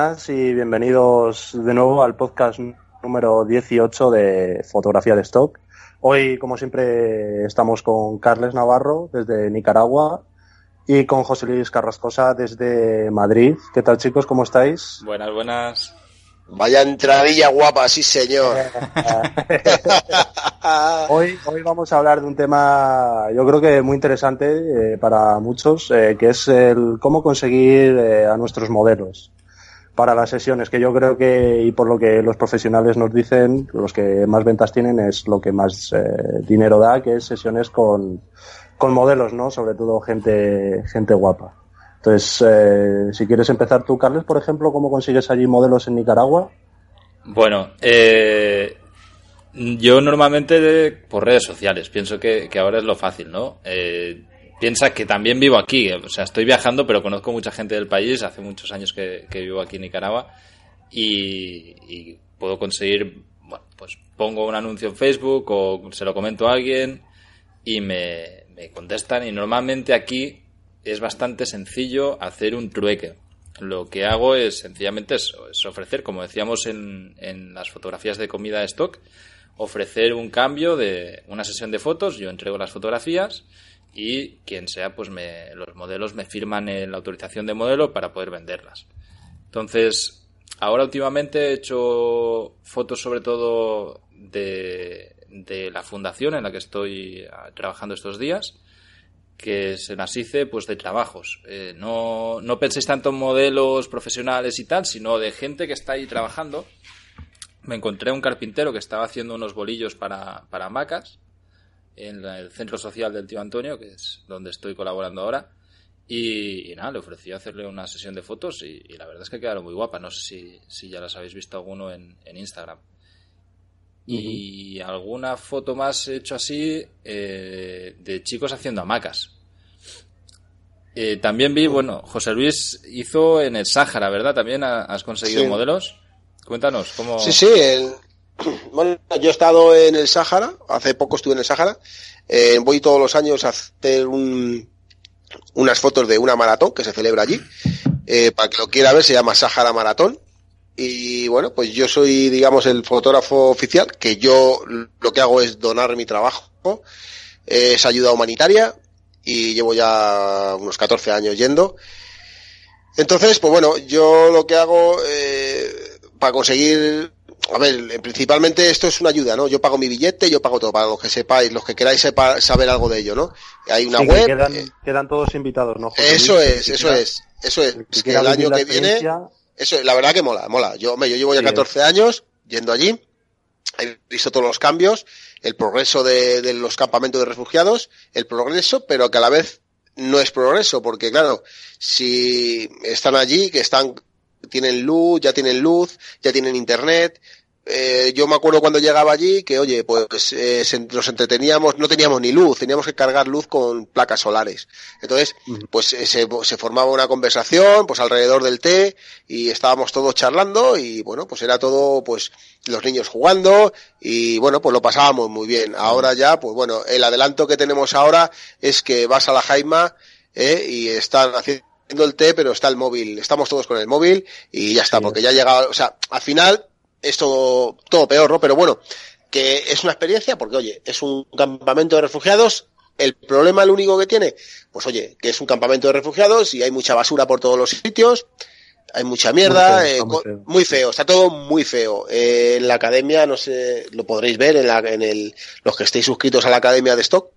buenas y bienvenidos de nuevo al podcast número 18 de Fotografía de Stock. Hoy, como siempre, estamos con Carles Navarro desde Nicaragua y con José Luis Carrascosa desde Madrid. ¿Qué tal chicos? ¿Cómo estáis? Buenas, buenas. Vaya entradilla guapa, sí señor. hoy, hoy vamos a hablar de un tema, yo creo que muy interesante eh, para muchos, eh, que es el cómo conseguir eh, a nuestros modelos para las sesiones, que yo creo que, y por lo que los profesionales nos dicen, los que más ventas tienen es lo que más dinero da, que es sesiones con, con modelos, ¿no? Sobre todo gente, gente guapa. Entonces, eh, si quieres empezar tú, Carles, por ejemplo, ¿cómo consigues allí modelos en Nicaragua? Bueno, eh, yo normalmente por redes sociales, pienso que, ahora es lo fácil, ¿no? Eh, piensa que también vivo aquí, o sea, estoy viajando, pero conozco mucha gente del país, hace muchos años que, vivo aquí en Nicaragua. Y, puedo conseguir, bueno, pues pongo un anuncio en Facebook o se lo comento a alguien y me, contestan. Y normalmente aquí es bastante sencillo hacer un trueque. Lo que hago es sencillamente es, ofrecer, como decíamos en, en, las fotografías de comida stock, ofrecer un cambio de una sesión de fotos, yo entrego las fotografías y quien sea, pues me, los modelos me firman la autorización de modelo para poder venderlas. Entonces, ahora últimamente he hecho fotos sobre todo de, de la fundación en la que estoy ah, trabajando estos días que se las hice pues de trabajos. Eh, no, no penséis tanto en modelos profesionales y tal, sino de gente que está ahí trabajando. Me encontré un carpintero que estaba haciendo unos bolillos para, para hamacas en el centro social del tío Antonio, que es donde estoy colaborando ahora. Y, nada, le ofrecí hacerle una sesión de fotos y, la verdad es que quedaron muy guapas. No sé si, si ya las habéis visto alguno en, en Instagram. Y alguna foto más he hecho así eh, de chicos haciendo hamacas. Eh, también vi, bueno, José Luis hizo en el Sáhara, ¿verdad? También has conseguido modelos. Cuéntanos, ¿cómo...? Sí, sí, bueno, yo he estado en el Sáhara, hace poco estuve en el Sáhara, eh, voy todos los años a hacer unas fotos de una maratón que se celebra allí, para que lo quiera ver se llama Sáhara Maratón, y bueno, pues yo soy, digamos, el fotógrafo oficial, que yo lo que hago es donar mi trabajo, es ayuda humanitaria y llevo ya unos 14 años yendo. Entonces, pues bueno, yo lo que hago eh, para conseguir, a ver, principalmente esto es una ayuda, ¿no? Yo pago mi billete, yo pago todo, para los que sepáis, los que queráis saber algo de ello, ¿no? Hay una web. Quedan, quedan, todos invitados, ¿no? eso es, eso es, eso es, que el año que viene eso, la verdad que mola, mola. Yo, me, yo llevo ya 14 años yendo allí, he visto todos los cambios, el progreso de, de, los campamentos de refugiados, el progreso, pero que a la vez no es progreso, porque claro, si están allí, que están, tienen luz, ya tienen luz, ya tienen internet, eh, yo me acuerdo cuando llegaba allí que, oye, pues eh, nos entreteníamos, no teníamos ni luz, teníamos que cargar luz con placas solares. Entonces, pues eh, se, se, formaba una conversación, pues alrededor del té, y estábamos todos charlando, y bueno, pues era todo, pues, los niños jugando, y bueno, pues lo pasábamos muy bien. Ahora ya, pues bueno, el adelanto que tenemos ahora es que vas a la Jaima, eh, y están haciendo el té, pero está el móvil, estamos todos con el móvil, y ya está, porque ya ha llegado, o sea, al final, es todo, todo peor, ¿no? Pero bueno, que es una experiencia porque, oye, es un campamento de refugiados. El problema, el único que tiene, pues oye, que es un campamento de refugiados y hay mucha basura por todos los sitios, hay mucha mierda, muy feo, eh, está todo muy feo. Eh, en la academia, no sé, lo podréis ver en, la, en el, los que estéis suscritos a la academia de Stock,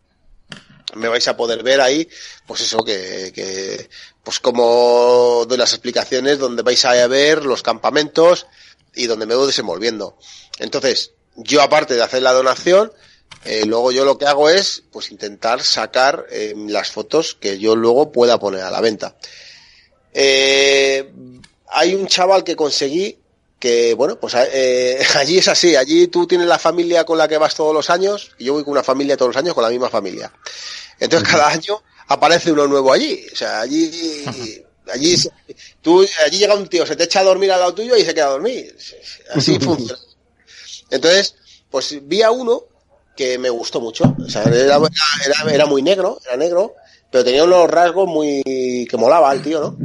me vais a poder ver ahí, pues eso, que, pues como doy las explicaciones donde vais a ver los campamentos, y donde me voy desenvolviendo. Entonces, yo aparte de hacer la donación, eh, luego yo lo que hago es pues intentar sacar eh, las fotos que yo luego pueda poner a la venta. Eh, hay un chaval que conseguí que, bueno, pues allí es así, allí tú tienes la familia con la que vas todos los años y yo voy con una familia todos los años con la misma familia. Entonces cada año aparece uno nuevo allí. O sea, allí Allí, tú, allí llega un tío, se te echa a dormir al lado tuyo y se queda a dormir. Así funciona. Entonces, pues vi a uno que me gustó mucho. O sea, era, era, era, muy negro, era negro, pero tenía unos rasgos muy que molaba el tío, ¿no?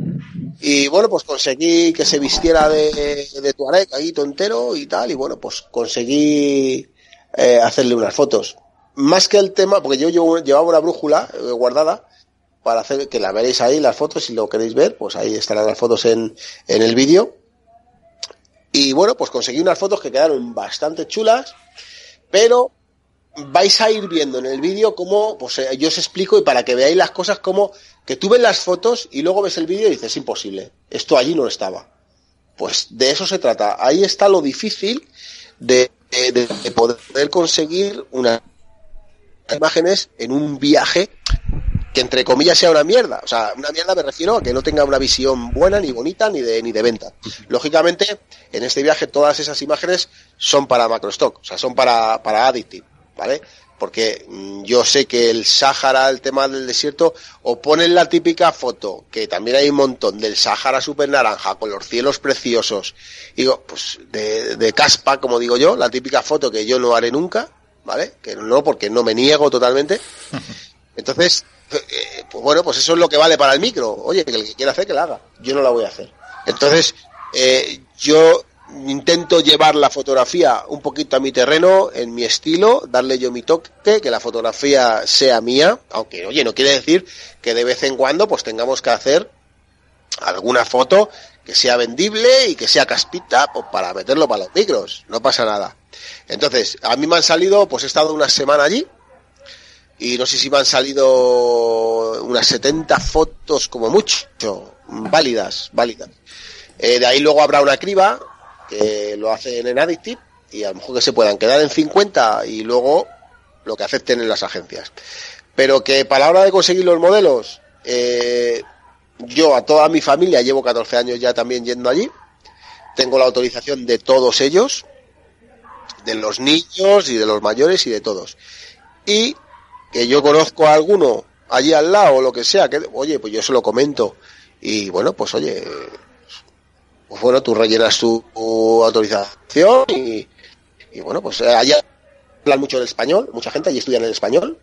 Y bueno, pues conseguí que se vistiera de, de Tuareg ahí entero y tal, y bueno, pues conseguí eh, hacerle unas fotos. Más que el tema, porque yo, llevaba una brújula eh, guardada para hacer que la veréis ahí las fotos, si lo queréis ver, pues ahí estarán las fotos en, en el vídeo. Y bueno, pues conseguí unas fotos que quedaron bastante chulas, pero vais a ir viendo en el vídeo cómo, pues eh, yo os explico y para que veáis las cosas como que tú ves las fotos y luego ves el vídeo y dices, es imposible, esto allí no estaba. Pues de eso se trata. Ahí está lo difícil de, de poder conseguir unas imágenes en un viaje que entre comillas sea una mierda. O sea, una mierda me refiero a que no tenga una visión buena, ni bonita, ni de, ni de venta. Lógicamente, en este viaje todas esas imágenes son para macrostock, o sea, son para, para Addictive, ¿vale? Porque mm, yo sé que el Sáhara, el tema del desierto, o ponen la típica foto, que también hay un montón, del Sáhara super naranja, con los cielos preciosos, digo, pues de caspa, como digo yo, la típica foto que yo no haré nunca, ¿vale? Que no, porque no me niego totalmente. Entonces, eh, pues bueno, pues eso es lo que vale para el micro. Oye, que el que quiera hacer, que la haga. Yo no la voy a hacer. Entonces, eh, yo intento llevar la fotografía un poquito a mi terreno, en mi estilo, darle yo mi toque, que la fotografía sea mía, aunque, oye, no quiere decir que de vez en cuando pues tengamos que hacer alguna foto que sea vendible y que sea caspita pues, para meterlo para los micros, no pasa nada. Entonces, a mí me han salido, pues he estado una semana allí, y no sé si me han salido unas 70 fotos como mucho, válidas, válidas. Eh, de ahí luego habrá una criba que lo hacen en Addictive y a lo mejor que se puedan quedar en 50 y luego lo que acepten en las agencias. Pero que para la hora de conseguir los modelos, eh, yo a toda mi familia llevo 14 años ya también yendo allí, tengo la autorización de todos ellos, de los niños y de los mayores y de todos. Y que yo conozco a alguno allí al lado o lo que sea, que, oye, pues yo se lo comento. Y bueno, pues oye, pues bueno, tú rellenas tu, autorización y, bueno, pues allá hablan mucho el español, mucha gente allí estudia en el español.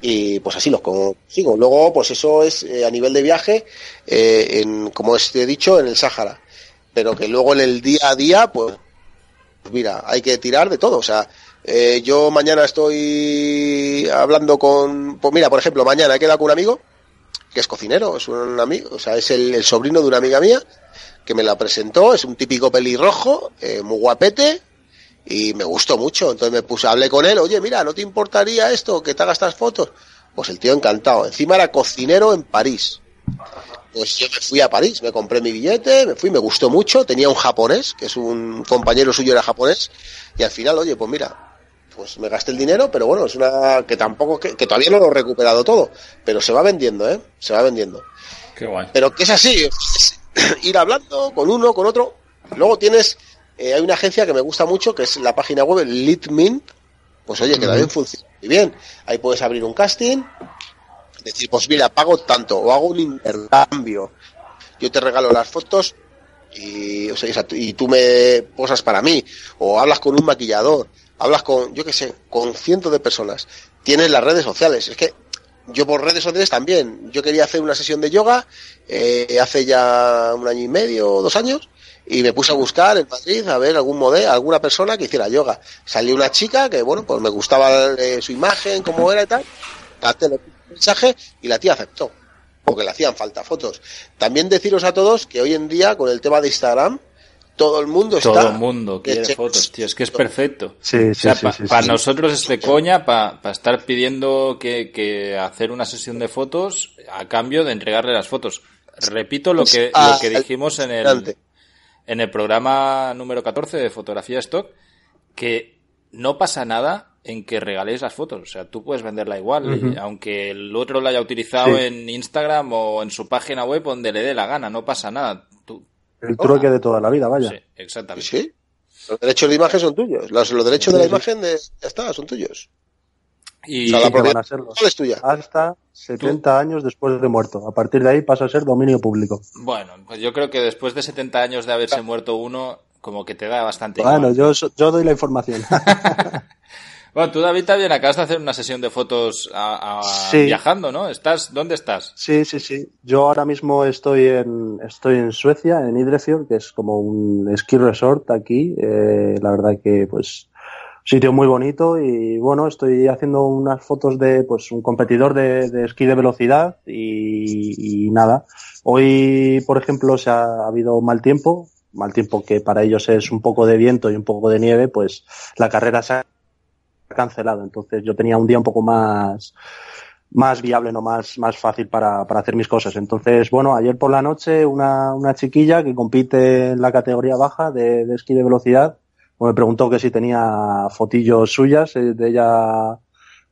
Y pues así lo consigo. Luego, pues eso es eh, a nivel de viaje, eh, en, como os he dicho, en el Sáhara. Pero que luego en el día a día, pues, mira, hay que tirar de todo. O sea, eh, yo mañana estoy hablando con, pues mira, por ejemplo, mañana he quedado con un amigo que es cocinero, es un amigo, o sea, es el, sobrino de una amiga mía que me la presentó, es un típico pelirrojo, muy guapete y me gustó mucho. Entonces me puse, hablé con él, oye, mira, ¿no te importaría esto, que te hagas estas fotos? Pues el tío encantado. Encima era cocinero en París. Pues yo me fui a París, me compré mi billete, me fui, me gustó mucho. Tenía un japonés, que es un compañero suyo, era japonés. Y al final, oye, pues mira, pues me gasté el dinero, pero bueno, es una que tampoco, que, todavía no lo he recuperado todo, pero se va vendiendo, ¿eh? Se va vendiendo. Qué guay. Pero que es así, ir hablando con uno, con otro. Luego tienes, eh, hay una agencia que me gusta mucho, que es la página web Litmint, pues oye, que también funciona muy bien. Ahí puedes abrir un casting, decir, pues mira, pago tanto, o hago un intercambio. Yo te regalo las fotos y, o sea, y tú me posas para mí, o hablas con un maquillador, hablas con, yo qué sé, con cientos de personas. Tienes las redes sociales. Es que yo por redes sociales también. Yo quería hacer una sesión de yoga eh, hace ya un año y medio o dos años y me puse a buscar en Madrid a ver algún modelo, alguna persona que hiciera yoga. Salió una chica que, bueno, pues me gustaba eh, su imagen, cómo era y tal. el mensaje y la tía aceptó. Porque le hacían falta fotos. También deciros a todos que hoy en día con el tema de Instagram todo el mundo está. Todo el mundo quiere fotos, tío. Es que es perfecto. Sí, sí, Para nosotros es de coña, para estar pidiendo que, hacer una sesión de fotos a cambio de entregarle las fotos. Repito lo que, lo que dijimos en el, en el programa número 14 de Fotografía Stock, que no pasa nada en que regaléis las fotos. O sea, tú puedes venderla igual, aunque el otro la haya utilizado en Instagram o en su página web donde le dé la gana, no pasa nada. Tú, el trueque de toda la vida, vaya. Sí, exactamente. Sí. Los derechos de imagen son tuyos. Los, derechos de la imagen de, ya está, son tuyos. Y van a es tuya. hasta 70 años después de muerto. A partir de ahí pasa a ser dominio público. Bueno, pues yo creo que después de 70 años de haberse muerto uno, como que te da bastante. Bueno, yo, yo doy la información. Bueno, tú, David, también acabas de hacer una sesión de fotos viajando, ¿no? ¿Estás, ¿Dónde estás? Sí, sí, sí. Yo ahora mismo estoy en, estoy en Suecia, en Idrefjord, que es como un ski resort aquí. Eh, la verdad que, pues, sitio muy bonito y bueno, estoy haciendo unas fotos de pues un competidor de, de esquí de velocidad y, nada. Hoy, por ejemplo, se ha, habido mal tiempo, mal tiempo que para ellos es un poco de viento y un poco de nieve, pues la carrera se ha cancelado. Entonces yo tenía un día un poco más, más viable, no más, más fácil para, para hacer mis cosas. Entonces, bueno, ayer por la noche una, una chiquilla que compite en la categoría baja de, de esquí de velocidad, me preguntó que si tenía fotillos suyas eh, de ella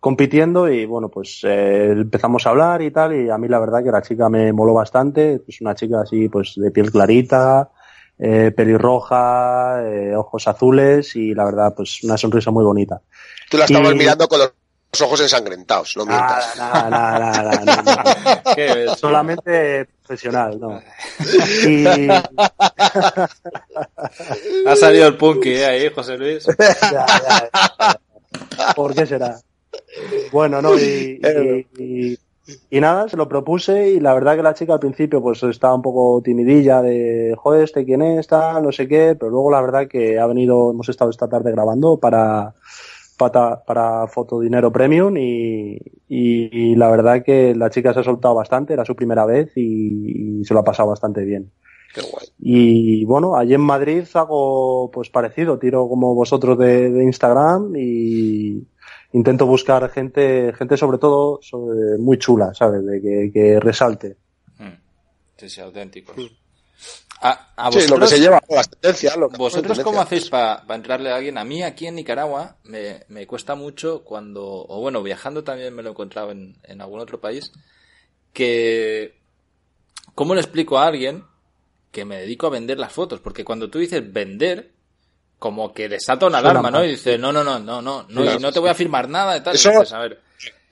compitiendo y bueno, pues eh, empezamos a hablar y tal y a mí la verdad que la chica me moló bastante, es una chica así pues de piel clarita, eh, pelirroja, eh, ojos azules y la verdad, pues una sonrisa muy bonita. Tú la estabas mirando con los ojos ensangrentados, no mientas. Nada, nada, nada, Solamente profesional, no. Y... ha salido el punky ¿eh? ahí, José Luis. Ya, ya, ¿Por qué será? Bueno, no, y, y, y nada, se lo propuse y la verdad que la chica al principio pues estaba un poco timidilla de, joder, este quién es, está, no sé qué, pero luego la verdad que ha venido, hemos estado esta tarde grabando para, para, para Fotodinero Premium y, y, la verdad que la chica se ha soltado bastante, era su primera vez y, se lo ha pasado bastante bien. Qué guay. Y bueno, allí en Madrid hago pues parecido, tiro como vosotros de, de Instagram y, intento buscar gente, gente sobre todo muy chula, ¿sabes? De que, que resalte. Sí, sí, auténticos. Hmm. A, vosotros, sí, lo que se lleva las tendencias. ¿Vosotros cómo hacéis para entrarle a alguien? A mí aquí en Nicaragua me, me, cuesta mucho cuando, o bueno, viajando también me lo he encontrado en, en algún otro país, que ¿cómo le explico a alguien que me dedico a vender las fotos? Porque cuando tú dices vender, como que desata una alarma, ¿no? Y dice, no, no, no, no, no, no, no te voy a firmar nada y tal. Eso,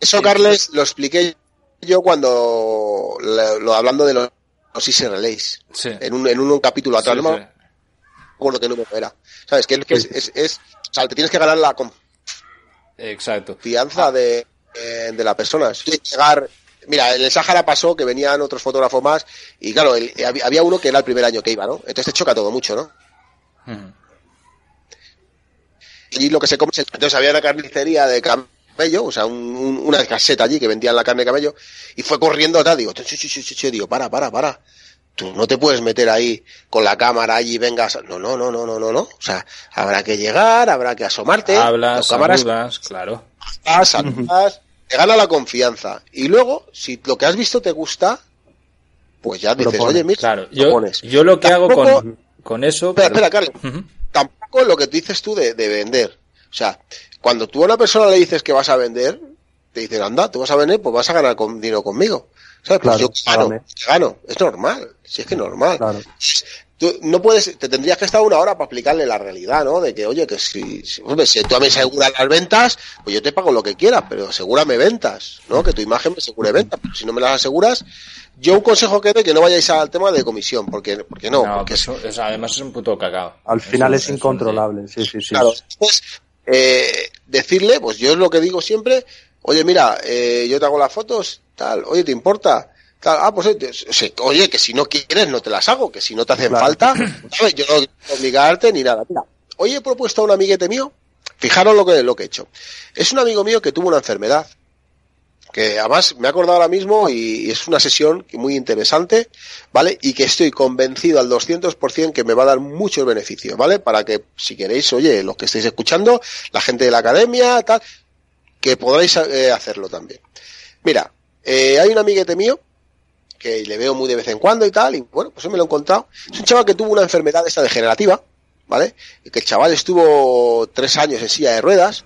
eso Carles, lo expliqué yo cuando, lo, hablando de los, los Easy Relays. Sí. En un, en un, capítulo atrás, no me acuerdo qué número era. ¿Sabes? Que, es, es, es, o sea, te tienes que ganar la Exacto. confianza de, eh, de la persona. llegar, Mira, en el Sahara pasó que venían otros fotógrafos más y claro, había uno que era el primer año que iba, ¿no? Entonces te choca todo mucho, ¿no? y lo que se come Entonces había una carnicería de camello, o sea, una caseta allí que vendían la carne de camello, y fue corriendo atrás, digo, digo, para, para, para. Tú no te puedes meter ahí con la cámara allí y vengas. No, no, no, no, no, no, no. O sea, habrá que llegar, habrá que asomarte. Hablas, saludas, claro. Saludas, te gana la confianza. Y luego, si lo que has visto te gusta, pues ya dices, oye, mira, claro, yo, pones. yo lo que hago con, con eso. Espera, espera, Carlos tampoco lo que dices tú de, vender. O sea, cuando tú a una persona le dices que vas a vender, te dicen, anda, tú vas a vender, pues vas a ganar con, dinero conmigo. ¿Sabes? Pues yo gano, gano. Es normal. Si es que es normal. Tú no puedes, te tendrías que estar una hora para explicarle la realidad, ¿no? De que, oye, que si, si, si tú a mí aseguras las ventas, pues yo te pago lo que quieras, pero asegúrame ventas, ¿no? Que tu imagen me asegure ventas. Pero si no me las aseguras, yo un consejo que doy que no vayáis al tema de comisión, porque, porque no. porque eso, además es un puto cagado. Al final es, incontrolable, sí, sí, sí. Claro, pues eh, decirle, pues yo es lo que digo siempre, oye, mira, eh, yo te hago las fotos, tal, oye, ¿te importa? Tal, ah, pues oye, que si no quieres no te las hago, que si no te hacen falta, ¿sabes? yo no quiero obligarte ni nada. Mira, hoy he propuesto a un amiguete mío, fijaros lo que, lo que he hecho. Es un amigo mío que tuvo una enfermedad, que además me he acordado ahora mismo y, es una sesión muy interesante, ¿vale? Y que estoy convencido al 200% que me va a dar muchos beneficios, ¿vale? Para que, si queréis, oye, los que estéis escuchando, la gente de la academia, tal, que podréis eh, hacerlo también. Mira, eh, hay un amiguete mío que le veo muy de vez en cuando y tal, y bueno, pues me lo he encontrado. Es un chaval que tuvo una enfermedad esta degenerativa, ¿vale? Y que el chaval estuvo tres años en silla de ruedas,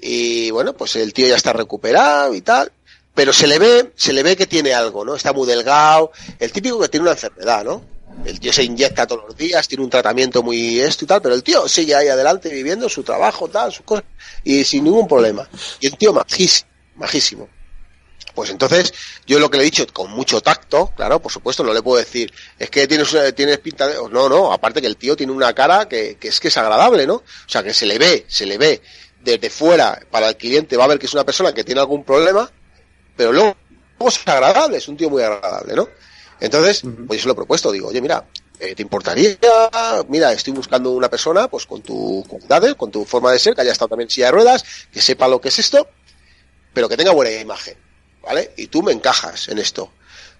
y bueno, pues el tío ya está recuperado y tal, pero se le ve, se le ve que tiene algo, ¿no? Está muy delgado, el típico que tiene una enfermedad, ¿no? El tío se inyecta todos los días, tiene un tratamiento muy esto y tal, pero el tío sigue ahí adelante viviendo su trabajo, tal, sus cosas, y sin ningún problema. Y el tío majísimo, majísimo. Pues entonces, yo lo que le he dicho con mucho tacto, claro, por supuesto, no le puedo decir, es que tienes, tienes pinta de. No, no, aparte que el tío tiene una cara que, que es que es agradable, ¿no? O sea, que se le ve, se le ve desde fuera para el cliente va a ver que es una persona que tiene algún problema, pero luego, es agradable, es un tío muy agradable, ¿no? Entonces, pues yo se lo he propuesto, digo, oye, mira, eh, ¿te importaría? Mira, estoy buscando una persona, pues con tu cualidades, con tu forma de ser, que haya estado también en silla de ruedas, que sepa lo que es esto, pero que tenga buena imagen, ¿vale? Y tú me encajas en esto.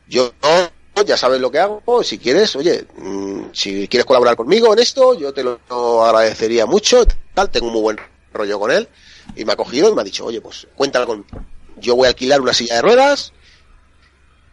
Yo ya sabes lo que hago, si quieres, oye, mm, si quieres colaborar conmigo en esto, yo te lo agradecería mucho, tal, tengo un muy buen rollo con él, y me ha cogido y me ha dicho, oye, pues cuéntalo con, yo voy a alquilar una silla de ruedas,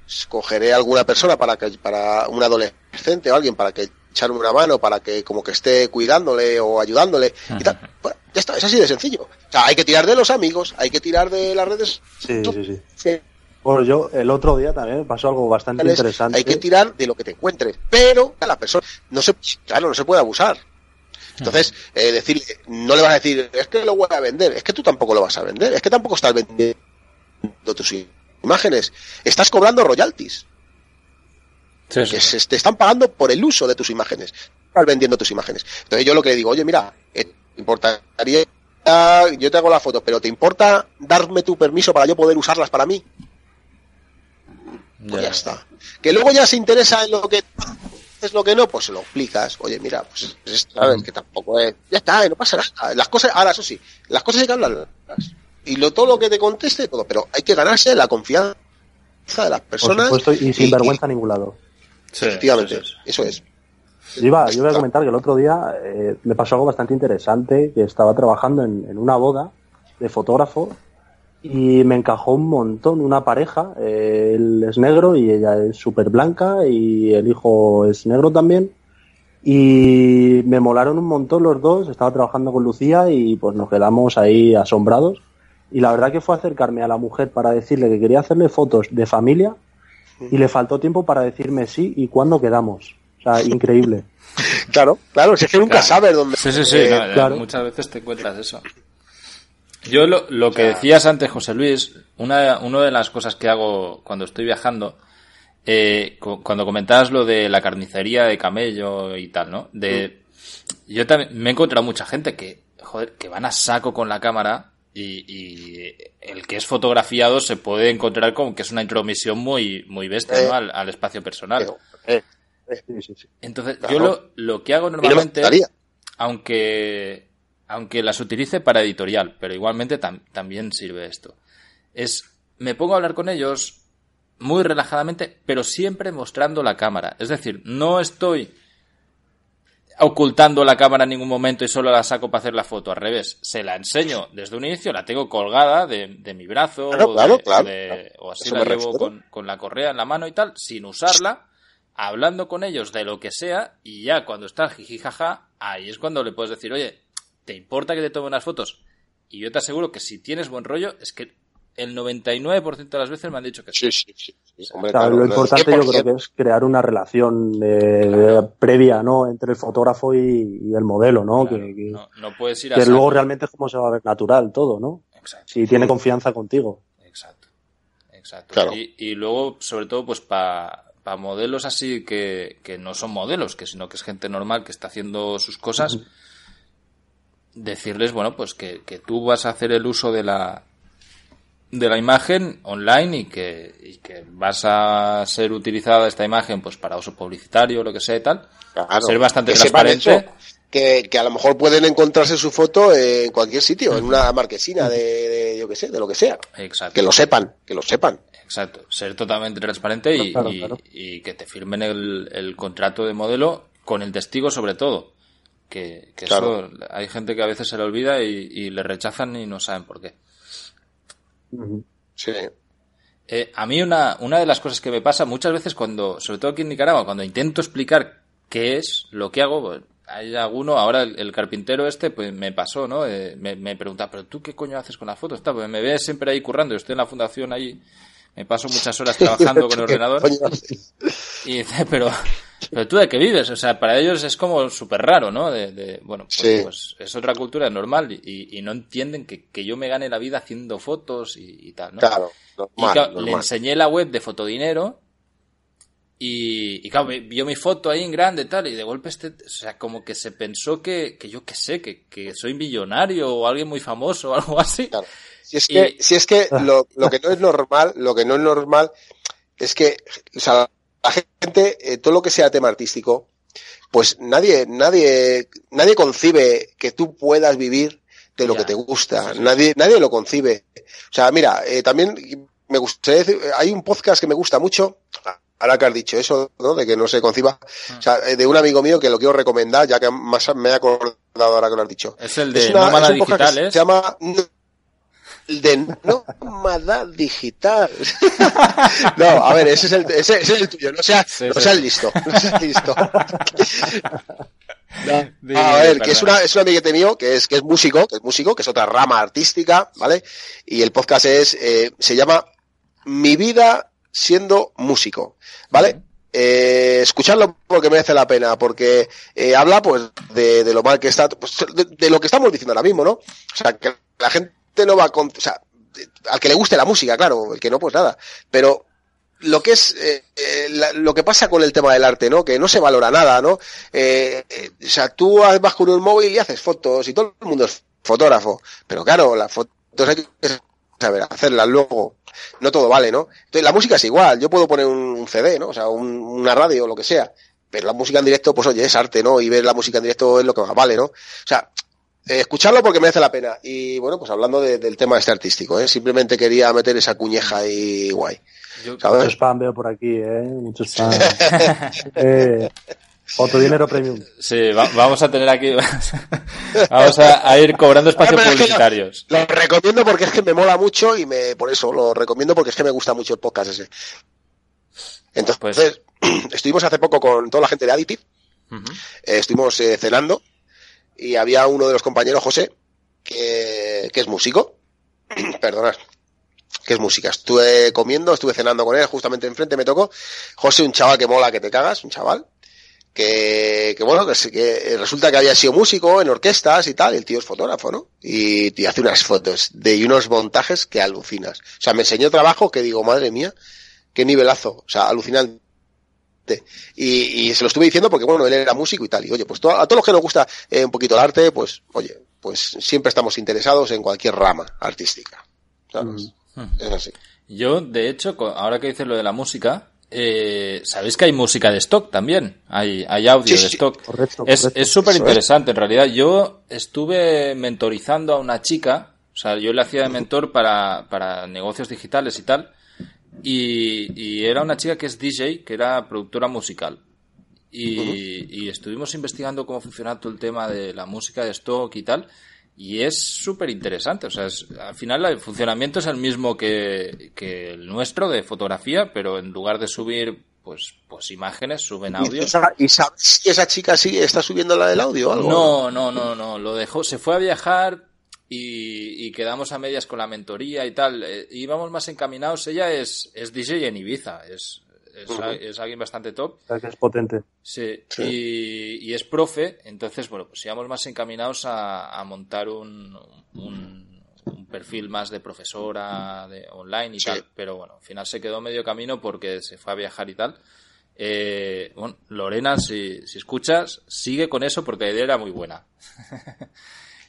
escogeré alguna persona para que, para un adolescente o alguien para que echarme una mano, para que como que esté cuidándole o ayudándole y tal. ya está, es así de sencillo. O sea, hay que tirar de los amigos, hay que tirar de las redes. Sí, sí, sí. Bueno, yo el otro día también pasó algo bastante interesante. Hay que tirar de lo que te encuentres, pero a la persona no se, claro, no se puede abusar. Entonces, eh, decirle, no le vas a decir, es que lo voy a vender, es que tú tampoco lo vas a vender, es que tampoco estás vendiendo tus imágenes, estás cobrando royalties. Que te están pagando por el uso de tus imágenes, estás vendiendo tus imágenes. Entonces yo lo que le digo, oye, mira, eh, importaría, yo te hago la foto, pero ¿te importa darme tu permiso para yo poder usarlas para mí? Pues ya. está. Que luego ya se interesa en lo que es lo que no, pues se lo explicas. Oye, mira, pues sabes que tampoco es. Ya está, no pasa nada. Las cosas, ahora eso sí, las cosas hay que hablarlas. Y lo, todo lo que te conteste, todo, pero hay que ganarse la confianza de las personas. Por supuesto, y sin vergüenza a ningún lado. Sí, efectivamente, eso es. Yo, iba, yo voy a comentar que el otro día eh, me pasó algo bastante interesante, que estaba trabajando en, en una boda de fotógrafo y me encajó un montón una pareja, eh, él es negro y ella es súper blanca y el hijo es negro también y me molaron un montón los dos, estaba trabajando con Lucía y pues nos quedamos ahí asombrados y la verdad que fue acercarme a la mujer para decirle que quería hacerle fotos de familia y le faltó tiempo para decirme sí y cuándo quedamos. O sea, increíble. claro, claro, si es que nunca sabes dónde. Sí, sí, sí, muchas veces te encuentras eso. Yo lo, lo que decías antes, José Luis, una, una de las cosas que hago cuando estoy viajando, eh, cuando comentabas lo de la carnicería de camello y tal, ¿no? De, mm. Yo también me he encontrado mucha gente que, joder, que van a saco con la cámara y, y, el que es fotografiado se puede encontrar con que es una intromisión muy, muy bestia, ¿no? Eh. al, espacio personal. Eh, Entonces, yo lo, lo que hago normalmente, aunque aunque las utilice para editorial, pero igualmente también sirve esto. Es, me pongo a hablar con ellos muy relajadamente, pero siempre mostrando la cámara. Es decir, no estoy ocultando la cámara en ningún momento y solo la saco para hacer la foto. Al revés, se la enseño desde un inicio, la tengo colgada de, mi brazo o, así la llevo con, con, la correa en la mano y tal, sin usarla, hablando con ellos de lo que sea y ya cuando está jijijaja, ahí es cuando le puedes decir, oye, ¿te importa que te tome unas fotos? Y yo te aseguro que si tienes buen rollo, es que el 99% de las veces me han dicho que sí. Sí, sí, sí. lo importante yo creo que es crear una relación previa, ¿no? Entre el fotógrafo y, el modelo, ¿no? que, no, puedes ir a que luego realmente es como se va a ver natural todo, ¿no? Exacto. Si tiene confianza contigo. Exacto. Exacto. Y, luego, sobre todo, pues para modelos así que, que no son modelos, que sino que es gente normal que está haciendo sus cosas decirles, bueno, pues que, que, tú vas a hacer el uso de la de la imagen online y que, y que vas a ser utilizada esta imagen pues para uso publicitario lo que sea y tal. ser bastante transparente. Que, que, a lo mejor pueden encontrarse su foto en cualquier sitio, en una marquesina de, yo que sé, de lo que sea. Exacto. Que lo sepan, que lo sepan. Exacto. Ser totalmente transparente y, y, que te firmen el, el contrato de modelo con el testigo sobre todo. Que, eso hay gente que a veces se le olvida y, le rechazan y no saben por qué. Sí. Eh, a mí una, una de las cosas que me pasa muchas veces cuando, sobre todo aquí en Nicaragua, cuando intento explicar qué es lo que hago, pues, hay alguno, ahora el, carpintero este, pues me pasó, ¿no? Eh, me, me, pregunta, pero tú qué coño haces con la foto? Está, pues me ves siempre ahí currando, yo estoy en la fundación ahí, me paso muchas horas trabajando con el ordenador. y dice, pero, pero tú de qué vives, o sea, para ellos es como súper raro, ¿no? De, bueno, pues, pues, es otra cultura normal y, y no entienden que, que, yo me gane la vida haciendo fotos y, tal, ¿no? Claro, y le enseñé la web de Fotodinero Y, claro, vio mi foto ahí en grande tal, y de golpe este, o sea, como que se pensó que, que yo qué sé, que, que, soy millonario o alguien muy famoso o algo así. Si es que, si es que lo, lo, que no es normal, lo que no es normal es que, o sea, la gente, eh, todo lo que sea tema artístico, pues nadie, nadie, nadie concibe que tú puedas vivir de lo que te gusta. Nadie, nadie lo concibe. O sea, mira, eh, también me gustaría decir, hay un podcast que me gusta mucho, ahora que has dicho eso, ¿no? De que no se conciba. O sea, eh, de un amigo mío que lo quiero recomendar, ya que más me he acordado ahora que lo has dicho. Es el de Nómada Digital, ¿eh? Se llama de nómada digital. no, a ver, ese es el, ese, es el tuyo, no seas, no seas listo, no seas listo. a ver, que es, una, es un amiguete mío que es, que es músico, que es músico, que es otra rama artística, ¿vale? Y el podcast es, eh, se llama Mi vida siendo músico, ¿vale? Eh, escucharlo porque merece la pena, porque eh, habla pues de, de, lo mal que está, pues, de, lo que estamos diciendo ahora mismo, ¿no? O sea, que la gente no va con, o sea, al que le guste la música, claro, el que no, pues nada, pero lo que es eh, eh, lo que pasa con el tema del arte, ¿no? Que no se valora nada, ¿no? Eh, o sea, tú vas con un móvil y haces fotos y todo el mundo es fotógrafo, pero claro, las fotos hay que saber hacerlas luego. No todo vale, ¿no? Entonces la música es igual. Yo puedo poner un CD, ¿no? O sea, una radio o lo que sea. Pero la música en directo, pues oye, es arte, ¿no? Y ver la música en directo es lo que más vale, ¿no? O sea, eh, escucharlo porque merece la pena. Y bueno, pues hablando del tema este artístico, ¿eh? simplemente quería meter esa cuñeja y guay. Mucho spam veo por aquí, ¿eh? Mucho spam. eh, otro dinero premium. Sí, vamos a tener aquí. vamos a, ir cobrando espacios publicitarios. lo, recomiendo porque es que me mola mucho y me por eso lo recomiendo porque es que me gusta mucho el podcast ese. Entonces, pues... estuvimos hace poco con toda la gente de Additive. Eh, estuvimos eh, cenando y había uno de los compañeros, José, que, que es músico. Perdonad. Que es música. Estuve comiendo, estuve cenando con él, justamente enfrente me tocó. José, un chaval que mola que te cagas, un chaval. Que, que bueno, que, que, resulta que había sido músico en orquestas y tal, y el tío es fotógrafo, ¿no? Y, y hace unas fotos de y unos montajes que alucinas. O sea, me enseñó trabajo que digo, madre mía, qué nivelazo. O sea, alucinante. Y, y, se lo estuve diciendo porque, bueno, él era músico y tal. Y oye, pues a todos los que nos gusta eh, un poquito el arte, pues, oye, pues siempre estamos interesados en cualquier rama artística. ¿sabes? Mm. Es así. Yo, de hecho, ahora que dices lo de la música, eh, sabéis que hay música de stock también. Hay, hay audio de stock. es súper interesante, en realidad. Yo estuve mentorizando a una chica, o sea, yo le hacía de mentor para, para negocios digitales y tal. Y, era una chica que es DJ, que era productora musical. Y, estuvimos investigando cómo funciona todo el tema de la música de stock y tal. Y es súper interesante. O sea, al final el funcionamiento es el mismo que, el nuestro de fotografía, pero en lugar de subir pues, pues imágenes, suben audio. ¿Y, sabes si esa chica sí está subiendo la del audio o algo? No, no, no, no. Lo dejó, se fue a viajar, y, quedamos a medias con la mentoría y tal. Eh, íbamos más encaminados. Ella es, es DJ en Ibiza, es, es, alguien bastante top. Es potente. Sí, Y, es profe, entonces, bueno, pues íbamos más encaminados a, montar un, un, perfil más de profesora de online y tal. Pero bueno, al final se quedó medio camino porque se fue a viajar y tal. Eh, bueno, Lorena, si, si escuchas, sigue con eso porque la idea era muy buena.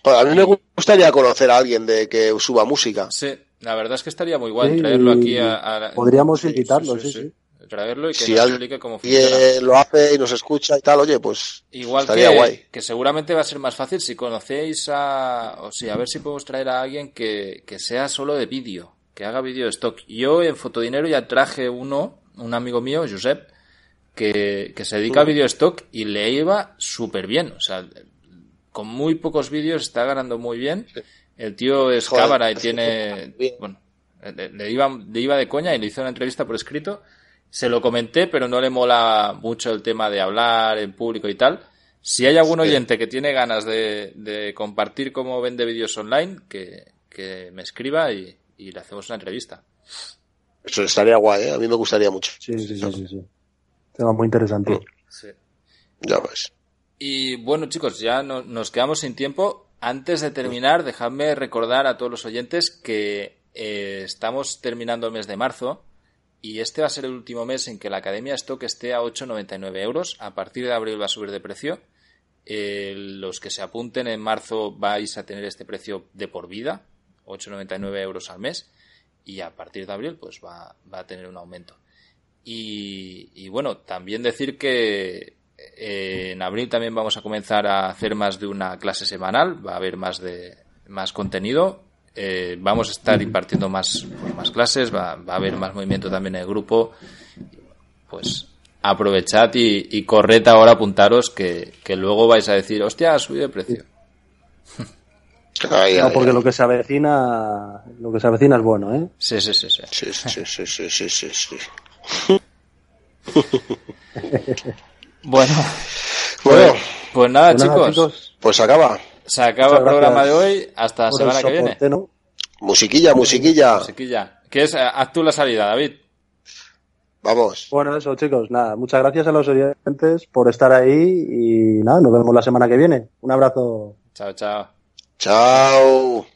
a mí me gustaría conocer a alguien de que suba música. Sí, la verdad es que estaría muy guay traerlo aquí a... Podríamos invitarlo, sí, sí. Traerlo y que si nos explique cómo funciona. Lo hace y nos escucha y tal, oye, pues Igual estaría que, guay. que seguramente va a ser más fácil si conocéis a... O sea, a ver si podemos traer a alguien que, que sea solo de vídeo, que haga vídeo de stock. Yo en Fotodinero ya traje uno, un amigo mío, Josep, que, que se dedica a vídeo stock y le iba súper bien. O sea, con muy pocos vídeos está ganando muy bien. El tío es cámara y tiene, bueno, le, iba, le iba de coña y le hice una entrevista por escrito. Se lo comenté, pero no le mola mucho el tema de hablar en público y tal. Si hay algún oyente que tiene ganas de, compartir cómo vende vídeos online, que, me escriba y, le hacemos una entrevista. Eso estaría guay, ¿eh? a mí me gustaría mucho. Sí, sí, sí, sí. Tema muy interesante. Sí. Ya ves. Y bueno, chicos, ya nos quedamos sin tiempo. Antes de terminar, dejadme recordar a todos los oyentes que eh, estamos terminando el mes de marzo y este va a ser el último mes en que la Academia Stock esté a 8,99 euros. A partir de abril va a subir de precio. Eh, los que se apunten en marzo vais a tener este precio de por vida, 8,99 euros al mes. Y a partir de abril, pues va, a tener un aumento. Y bueno, también decir que eh, en abril también vamos a comenzar a hacer más de una clase semanal. Va a haber más de más contenido eh, vamos a estar impartiendo más, más clases, va, a haber más movimiento también en el grupo. Pues aprovechad y, y corred ahora apuntaros que, luego vais a decir, hostia, ha subido el precio. no, porque lo que se avecina, lo que se avecina es bueno, ¿eh? Sí, sí, sí, sí. Sí, sí, sí, sí, sí, sí, bueno, bueno, pues nada, pues chicos. Pues acaba. Se acaba el programa de hoy. Hasta la semana que viene. Musiquilla, musiquilla. Musiquilla. ¿Qué es? Haz tú la salida, David. Vamos. Bueno, eso, chicos. Nada, muchas gracias a los oyentes por estar ahí y nada, nos vemos la semana que viene. Un abrazo. Chao, chao. Chao.